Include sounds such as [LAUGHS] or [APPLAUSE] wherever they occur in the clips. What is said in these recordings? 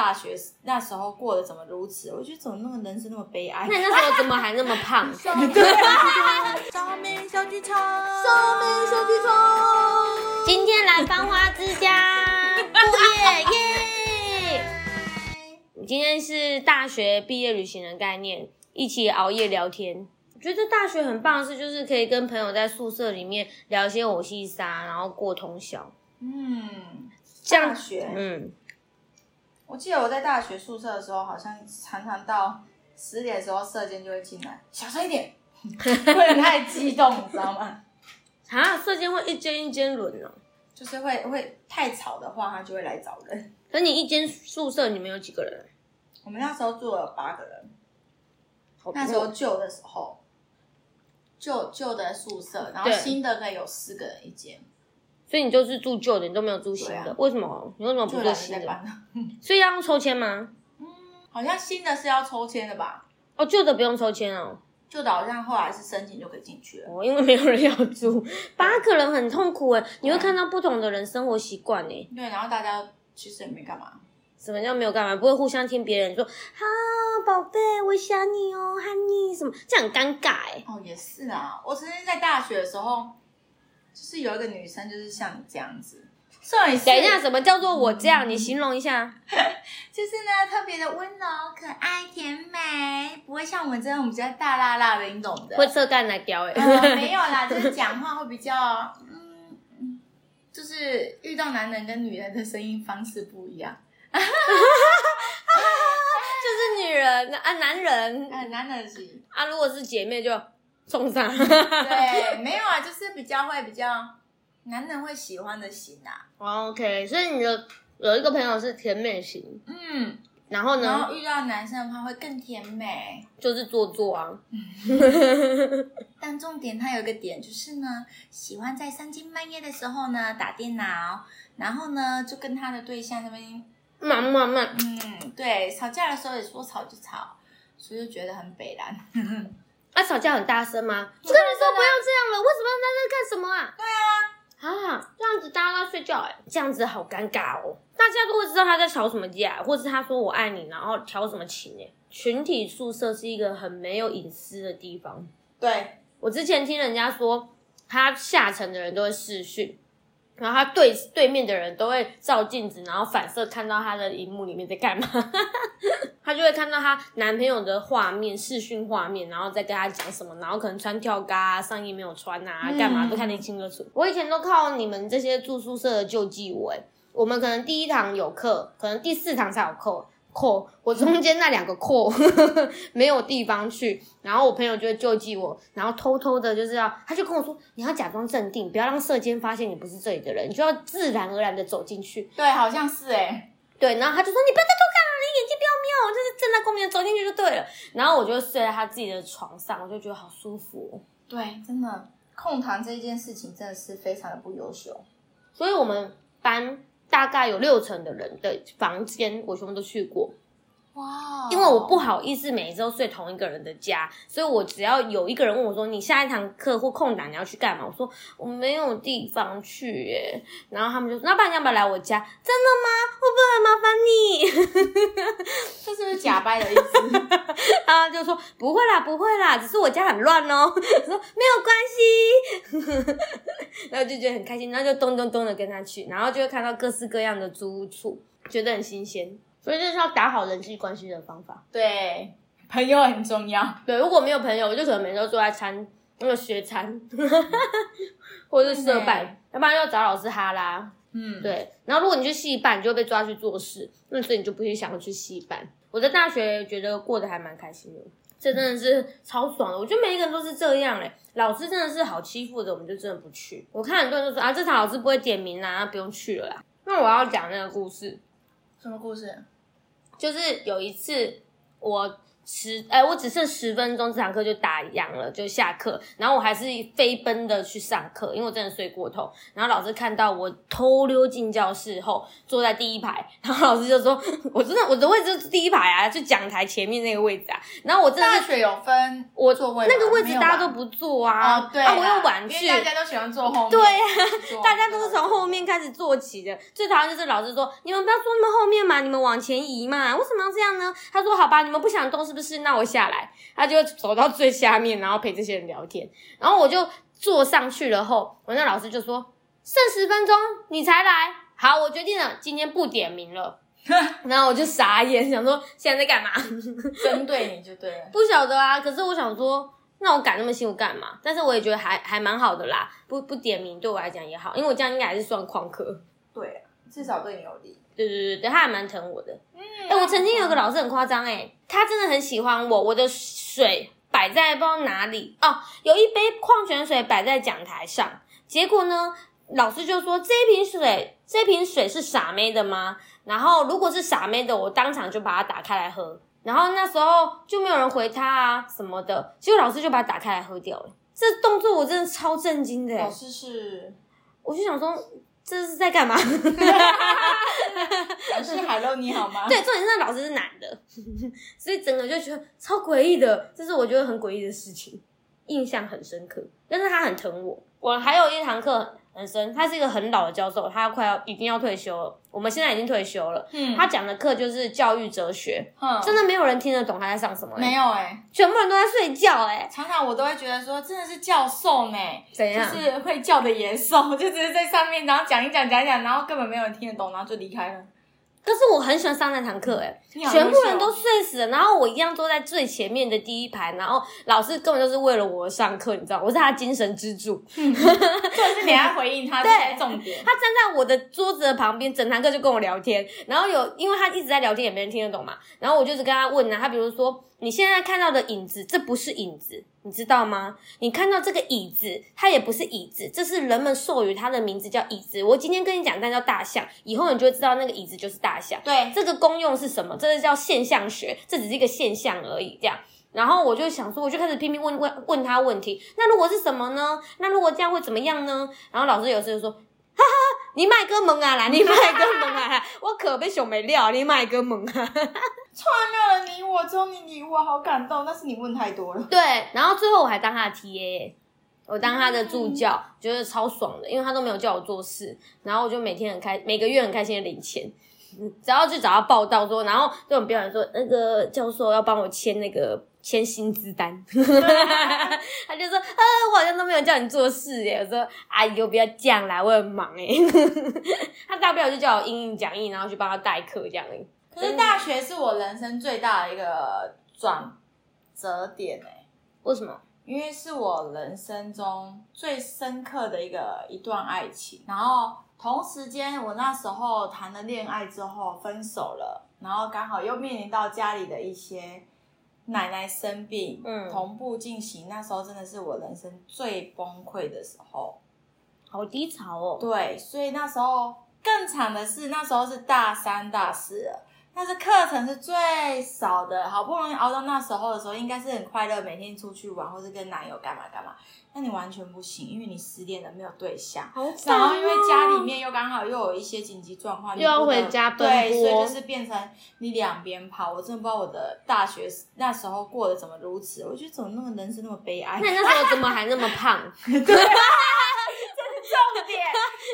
大学那时候过得怎么如此，我觉得怎么那么人生那么悲哀。那你那时候怎么还那么胖？[LAUGHS] 小美小剧场，小美小剧场，今天来繁花之家，[LAUGHS] 耶耶！今天是大学毕业旅行的概念，一起熬夜聊天。我觉得大学很棒的是，就是可以跟朋友在宿舍里面聊一些偶戏杀，然后过通宵。嗯，这样大学，嗯，我记得我在大学宿舍的时候，好像常常到十点的时候，舍监就会进来，小声一点，不能太激动，你知道吗？[LAUGHS] 啊，射箭会一间一间轮哦。就是会会太吵的话，他就会来找人。可你一间宿舍里面有几个人？我们那时候住了八个人，那时候旧的时候，旧旧的宿舍，然后新的可以有四个人一间，所以你就是住旧的，你都没有住新的，为什么？你为什么不住新的？[LAUGHS] 所以要用抽签吗？好像新的是要抽签的吧？哦，旧的不用抽签哦。旧的好像后来是申请就可以进去了。哦，因为没有人要住，[LAUGHS] 八个人很痛苦哎。你会看到不同的人生活习惯哎。对，然后大家其实也没干嘛。什么叫没有干嘛？不会互相听别人说啊，宝贝，我想你哦，honey 什么，这样很尴尬哎。哦，也是啊。我曾经在大学的时候，就是有一个女生，就是像你这样子。等一下，什么叫做我这样？你形容一下。[LAUGHS] 就是呢，特别的温柔、可爱、甜美，不会像我们这种比较大辣辣的，你懂的。会侧干来叼哎。呃没有啦，就是讲话会比较，嗯，嗯就是遇到男人跟女人的声音方式不一样。[LAUGHS] 就是女人啊，男人呃，男人是，啊，如果是姐妹就冲上。对，[LAUGHS] 没有啊，就是比较会比较男人会喜欢的型啊。OK，所以你的有一个朋友是甜美型，嗯，然后呢，然后遇到男生的话会更甜美。就是做作啊。[LAUGHS] 但重点，他有一个点就是呢，喜欢在三更半夜的时候呢打电脑，然后呢就跟他的对象那边，慢慢慢，嗯，对，吵架的时候也说吵就吵，所以就觉得很北蓝。啊，吵架很大声吗？我跟你说不要这样了，为什么要在这干什么啊？对啊，啊，这样子大家都要睡觉哎、这样子好尴尬哦。大家都会知道他在吵什么架，或是他说我爱你，然后调什么情哎、群体宿舍是一个很没有隐私的地方。对，我之前听人家说，他下层的人都会视讯，然后他对对面的人都会照镜子，然后反射看到他的荧幕里面在干嘛，[LAUGHS] 他就会看到她男朋友的画面，视讯画面，然后再跟他讲什么，然后可能穿跳嘎、啊，上衣没有穿啊，干嘛都看得一清二楚。我以前都靠你们这些住宿舍的救济我、欸，我们可能第一堂有课，可能第四堂才有课。扣我中间那两个扣 [LAUGHS] 没有地方去，然后我朋友就会救济我，然后偷偷的就是要，他就跟我说，你要假装镇定，不要让社监发现你不是这里的人，你就要自然而然的走进去。对，好像是哎、对，然后他就说你不要再偷看了，你眼睛不要瞄，就是正在公面走进去就对了。然后我就睡在他自己的床上，我就觉得好舒服、哦。对，真的控糖这件事情真的是非常的不优秀。所以我们班大概有六成的人的房间，我全部都去过。哇，因为我不好意思每一周睡同一个人的家，所以我只要有一个人问我说：“你下一堂课或空档你要去干嘛？”我说：“我没有地方去耶。”然后他们就说：“那不然你要不要来我家？”真的吗？会不会很麻烦你？[LAUGHS] 这是不是假掰的意思？[LAUGHS] 然后就说：“不会啦，不会啦，只是我家很乱哦。[LAUGHS] ”我说：“没有关系。”然后就觉得很开心，然后就咚咚咚的跟他去，然后就会看到各式各样的租屋处，觉得很新鲜。所以这是要打好人际关系的方法。对，朋友很重要。对，如果没有朋友，我就可能每周坐在餐 [LAUGHS] 那个学餐，[LAUGHS] 或者是社办，要不然就找老师哈啦。嗯，对，然后如果你去戏办，你就会被抓去做事，那所以你就不会想要去戏办。我在大学觉得过得还蛮开心的，这真的是超爽的。我觉得每一个人都是这样嘞，老师真的是好欺负的，我们就真的不去。我看很多人都说啊，这场老师不会点名啦，不用去了啦。那我要讲那个故事，什么故事？就是有一次我十，哎，我只剩十分钟，这堂课就打烊了，就下课。然后我还是飞奔的去上课，因为我真的睡过头。然后老师看到我偷溜进教室后，坐在第一排，然后老师就说：“ [LAUGHS] 我真的我的位置就是第一排啊，就讲台前面那个位置啊。”然后我真的大学有分我座位吗那个位置大家都不坐啊，哦，对啊，啦，我又晚去，大家都喜欢坐后面，对呀、大家都是从后面开始坐起的。最讨厌就是老师说：“你们不要坐那么后面嘛，你们往前移嘛，为什么要这样呢？”他说：“好吧，你们不想动是不是？那我下来。”他就走到最下面，然后陪这些人聊天。然后我就坐上去了后，我那老师就说：“剩十分钟，你才来。”好，我决定了，今天不点名了。然后我就傻眼，想说现在在干嘛？针对你就对了。[LAUGHS] 不晓得啊，可是我想说，那我赶那么辛苦干嘛？但是我也觉得还还蛮好的啦，不不点名对我来讲也好，因为我这样应该还是算旷课。对啊，至少对你有利。对对对对，他还蛮疼我的。哎、我曾经有个老师很夸张，哎，他真的很喜欢我，我的水摆在不知道哪里哦，有一杯矿泉水摆在讲台上，结果呢，老师就说这一瓶水，这瓶水是傻妹的吗？然后如果是傻妹的，我当场就把它打开来喝。然后那时候就没有人回他啊什么的，结果老师就把它打开来喝掉了。这动作我真的超震惊的、欸，老师是我就想说这是在干嘛？[LAUGHS] 老师，Hello，你好吗？[LAUGHS] 对，重点是那老师是男的，[LAUGHS] 所以整个就觉得超诡异的，这是我觉得很诡异的事情，印象很深刻。但是他很疼我，我还有一堂课很深，他是一个很老的教授，他快要已经要退休了，我们现在已经退休了。嗯他讲的课就是教育哲学，哼真的没有人听得懂他在上什么、欸，没有哎、全部人都在睡觉、欸，常常我都会觉得说，真的是教授呢，就怎样？就是会叫的野兽，[LAUGHS] 就只是在上面，然后讲一讲讲一讲，然后根本没有人听得懂，然后就离开了。可是我很喜欢上那堂课，哎，全部人都睡死了，然后我一样坐在最前面的第一排，然后老师根本就是为了我而上课，你知道，我是他的精神支柱。嗯就是你还回应他 [LAUGHS] 这些重点。他站在我的桌子的旁边，整堂课就跟我聊天。然后有，因为他一直在聊天，也没人听得懂嘛。然后我就是跟他问啊，他比如说你现在看到的影子，这不是影子，你知道吗？你看到这个椅子，它也不是椅子，这是人们授予它的名字叫椅子。我今天跟你讲，那叫大象，以后你就会知道那个椅子就是大象。对，这个功用是什么？这是叫现象学，这只是一个现象而已。这样，然后我就想说，我就开始拼命问问问他问题。那如果是什么呢？那如果这样会怎么样呢？然后老师有时候就说。你卖个萌啊啦！[LAUGHS] 你卖个萌啊啦！我可被熊没料，你卖个萌啊！[LAUGHS] 从来没有人理我，只有你理我，好感动。但是你问太多了。对，然后最后我还当他的 TA，我当他的助教，觉得超爽的，因为他都没有叫我做事，然后我就每天很开，每个月很开心的领钱。嗯只要去找他报道说，然后对我们表演说，那个教授要帮我签那个签薪资单，[LAUGHS] 他就说，呃，我好像都没有叫你做事耶。我说，阿姨，我，不要这样啦，我很忙哎。[LAUGHS] 他大不了就叫我印印讲义，然后去帮他代课这样而已。可是大学是我人生最大的一个转折点哎、为什么？因为是我人生中最深刻的一个一段爱情，然后同时间我那时候谈了恋爱之后分手了，然后刚好又面临到家里的一些奶奶生病，嗯同步进行，那时候真的是我人生最崩溃的时候。好低潮哦。对，所以那时候更惨的是，那时候是大三、大四了，但是课程是最少的，好不容易熬到那时候的时候，应该是很快乐，每天出去玩或是跟男友干嘛干嘛。那你完全不行，因为你失恋了，没有对象。好哦然后因为家里面又刚好又有一些紧急状况，又要回家奔对，所以就是变成你两边跑。我真的不知道我的大学那时候过得怎么如此，我觉得怎么那么人生那么悲哀。那你那时候怎么还那么胖？[LAUGHS]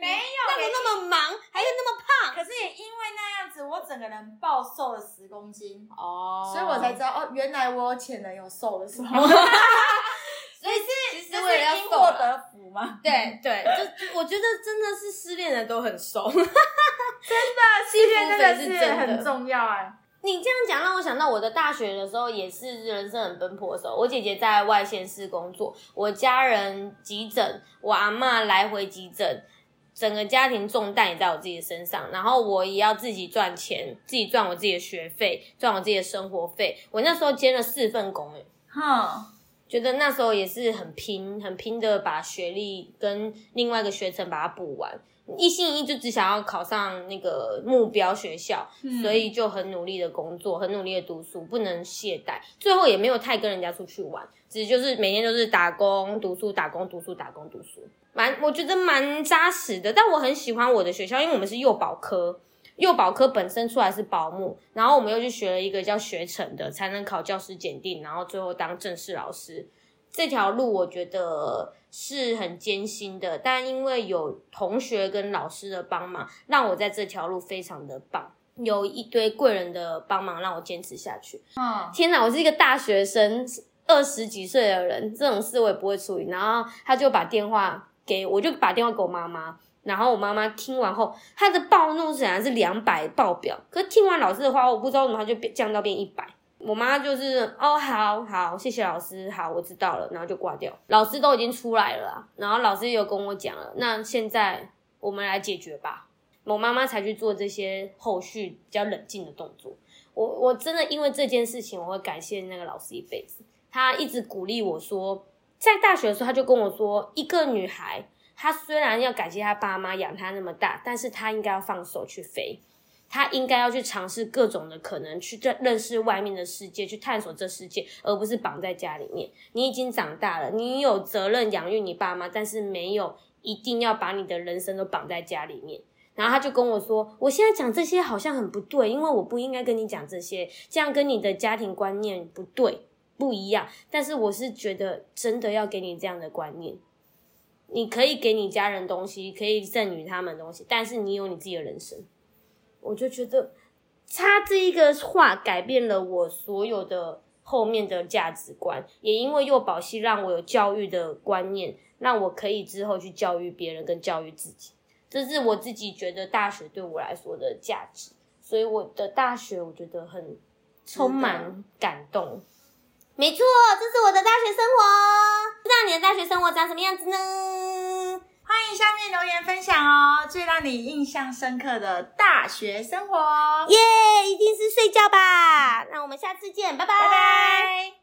没有，那么那么忙，还有那么胖可是也因为那样子，我整个人暴瘦了十公斤，哦所以我才知道哦，原来我有潜能有瘦的时候。[LAUGHS] 所以是其这实为了要是因瘦啦祸得福嘛？对对，就我觉得真的是失恋的都很瘦。[LAUGHS] 真的失恋真的是很重要哎。你这样讲让我想到我的大学的时候也是人生很奔波的时候。我姐姐在外县市工作，我家人急诊，我阿嬷来回急诊，整个家庭重担也在我自己的身上，然后我也要自己赚钱，自己赚我自己的学费，赚我自己的生活费。我那时候兼了四份工、欸，哼，觉得那时候也是很拼，很拼的把学历跟另外一个学程把它补完。一心一意就只想要考上那个目标学校，嗯所以就很努力的工作，很努力的读书，不能懈怠。最后也没有太跟人家出去玩，只就是每天都是打工、读书、打工、读书、打工、读书，蛮我觉得蛮扎实的。但我很喜欢我的学校，因为我们是幼保科。幼保科本身出来是保姆，然后我们又去学了一个叫学成的，才能考教师检定，然后最后当正式老师。这条路我觉得是很艰辛的，但因为有同学跟老师的帮忙，让我在这条路非常的棒，有一堆贵人的帮忙让我坚持下去。嗯，天哪，我是一个大学生，二十几岁的人，这种事我也不会处理。然后他就把电话给我，就把电话给我妈妈。然后我妈妈听完后，她的暴怒显然是两百爆表，可是听完老师的话，我不知道怎么她就变降到变一百。我妈就是哦，好好，谢谢老师，好，我知道了，然后就挂掉。老师都已经出来了，然后老师也有跟我讲了，那现在我们来解决吧。我妈妈才去做这些后续比较冷静的动作。我我真的因为这件事情，我会感谢那个老师一辈子。他一直鼓励我说，在大学的时候，他就跟我说，一个女孩，她虽然要感谢她爸妈养她那么大，但是她应该要放手去飞。她应该要去尝试各种的可能，去认认识外面的世界，去探索这世界，而不是绑在家里面。你已经长大了，你有责任养育你爸妈，但是没有一定要把你的人生都绑在家里面。然后他就跟我说：“我现在讲这些好像很不对，因为我不应该跟你讲这些，这样跟你的家庭观念不对，不一样。但是我是觉得真的要给你这样的观念，你可以给你家人东西，可以赠予他们东西，但是你有你自己的人生。我就觉得他这一个话改变了我所有的后面的价值观，也因为幼保系让我有教育的观念，让我可以之后去教育别人跟教育自己。这是我自己觉得大学对我来说的价值，所以我的大学我觉得很充满感动。没错，这是我的大学生活。不知道你的大学生活长什么样子呢？欢迎下面留言分享哦，最让你印象深刻的大学生活。耶一定是睡觉吧。那我们下次见，拜拜拜拜。